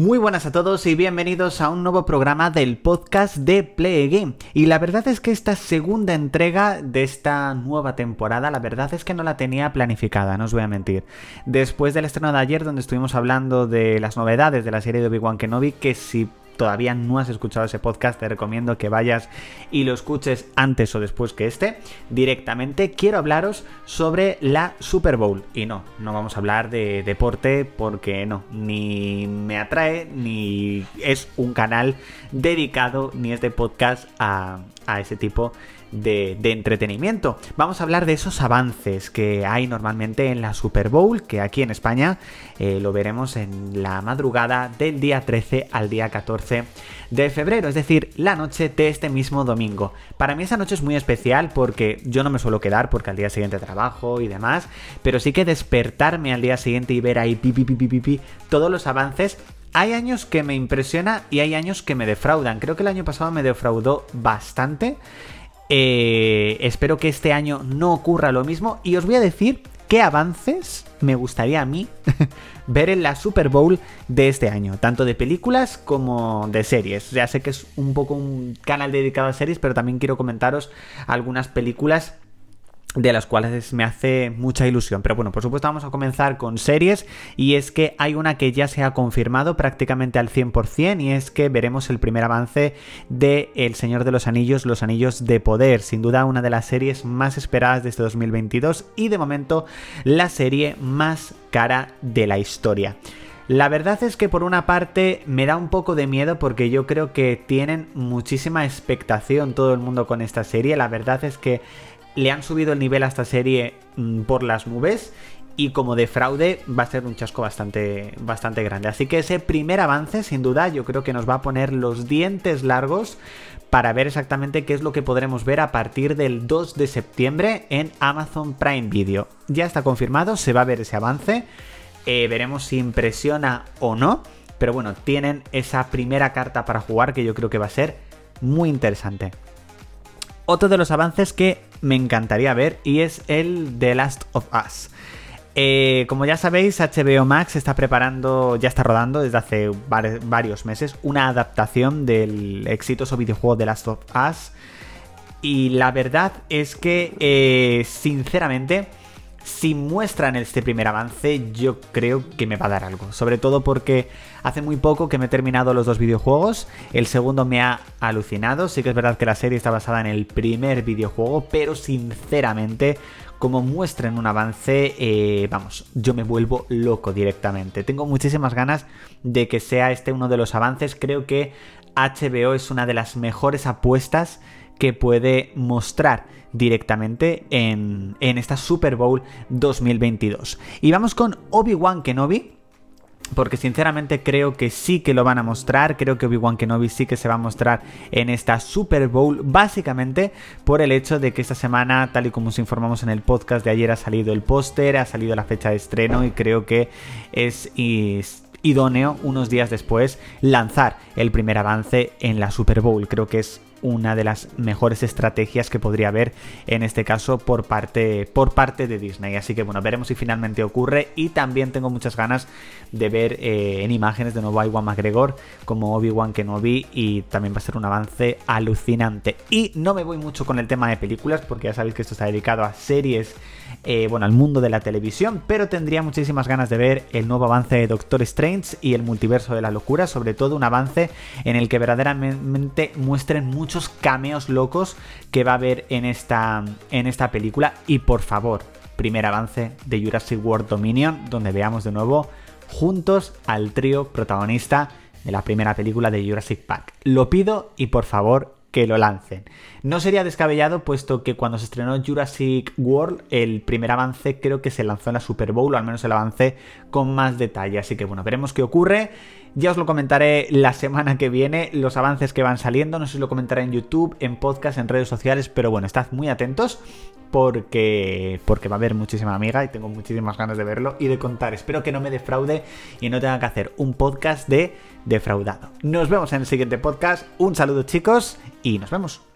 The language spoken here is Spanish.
Muy buenas a todos y bienvenidos a un nuevo programa del podcast de Play Game. Y la verdad es que esta segunda entrega de esta nueva temporada, la verdad es que no la tenía planificada, no os voy a mentir. Después del estreno de ayer, donde estuvimos hablando de las novedades de la serie de Obi-Wan Kenobi, que si todavía no has escuchado ese podcast, te recomiendo que vayas y lo escuches antes o después que este. Directamente quiero hablaros sobre la Super Bowl. Y no, no vamos a hablar de deporte porque no, ni me atrae, ni es un canal dedicado, ni es de podcast a, a ese tipo de entretenimiento. Vamos a hablar de esos avances que hay normalmente en la Super Bowl, que aquí en España eh, lo veremos en la madrugada del día 13 al día 14 de febrero, es decir, la noche de este mismo domingo. Para mí esa noche es muy especial porque yo no me suelo quedar porque al día siguiente trabajo y demás, pero sí que despertarme al día siguiente y ver ahí pi, pi, pi todos los avances hay años que me impresiona y hay años que me defraudan. Creo que el año pasado me defraudó bastante. Eh, espero que este año no ocurra lo mismo y os voy a decir qué avances me gustaría a mí ver en la Super Bowl de este año, tanto de películas como de series. Ya sé que es un poco un canal dedicado a series, pero también quiero comentaros algunas películas de las cuales me hace mucha ilusión. Pero bueno, por supuesto vamos a comenzar con series y es que hay una que ya se ha confirmado prácticamente al 100% y es que veremos el primer avance de El Señor de los Anillos, Los Anillos de Poder, sin duda una de las series más esperadas de este 2022 y de momento la serie más cara de la historia. La verdad es que por una parte me da un poco de miedo porque yo creo que tienen muchísima expectación todo el mundo con esta serie. La verdad es que le han subido el nivel a esta serie mm, por las nubes y como de fraude va a ser un chasco bastante, bastante grande. Así que ese primer avance, sin duda, yo creo que nos va a poner los dientes largos para ver exactamente qué es lo que podremos ver a partir del 2 de septiembre en Amazon Prime Video. Ya está confirmado, se va a ver ese avance. Eh, veremos si impresiona o no. Pero bueno, tienen esa primera carta para jugar que yo creo que va a ser muy interesante. Otro de los avances que me encantaría ver y es el The Last of Us. Eh, como ya sabéis, HBO Max está preparando, ya está rodando desde hace varios meses, una adaptación del exitoso videojuego The Last of Us. Y la verdad es que, eh, sinceramente, si muestran este primer avance, yo creo que me va a dar algo. Sobre todo porque hace muy poco que me he terminado los dos videojuegos. El segundo me ha alucinado. Sí que es verdad que la serie está basada en el primer videojuego, pero sinceramente, como muestran un avance, eh, vamos, yo me vuelvo loco directamente. Tengo muchísimas ganas de que sea este uno de los avances. Creo que HBO es una de las mejores apuestas que puede mostrar directamente en, esta Super Bowl 2022. Y vamos con Obi-Wan Kenobi, porque sinceramente creo que sí que lo van a mostrar, creo que Obi-Wan Kenobi sí que se va a mostrar en esta Super Bowl, básicamente por el hecho de que esta semana, tal y como os informamos en el podcast de ayer, ha salido el póster, ha salido la fecha de estreno y creo que es idóneo unos días después lanzar el primer avance en la Super Bowl. Creo que es una de las mejores estrategias que podría haber en este caso por parte, por parte de Disney. Así que bueno, veremos si finalmente ocurre y también tengo muchas ganas de ver eh, en imágenes de nuevo a Iwan McGregor como Obi-Wan Kenobi y también va a ser un avance alucinante. Y no me voy mucho con el tema de películas porque ya sabéis que esto está dedicado a series, eh, bueno, al mundo de la televisión, pero tendría muchísimas ganas de ver el nuevo avance de Doctor Strange y el multiverso de la locura, sobre todo un avance en el que verdaderamente muestren mucho muchos cameos locos que va a haber en esta, en esta película. Y por favor, primer avance de Jurassic World Dominion, donde veamos de nuevo juntos al trío protagonista de la primera película de Jurassic Park. Lo pido y por favor que lo lancen. No sería descabellado puesto que cuando se estrenó Jurassic World el primer avance creo que se lanzó en la Super Bowl o al menos el avance con más detalle. Así que bueno, veremos qué ocurre. Ya os lo comentaré la semana que viene, los avances que van saliendo, no sé si lo comentaré en YouTube, en podcast, en redes sociales, pero bueno, estad muy atentos porque, porque va a haber muchísima amiga y tengo muchísimas ganas de verlo y de contar. Espero que no me defraude y no tenga que hacer un podcast de defraudado. Nos vemos en el siguiente podcast, un saludo chicos y nos vemos.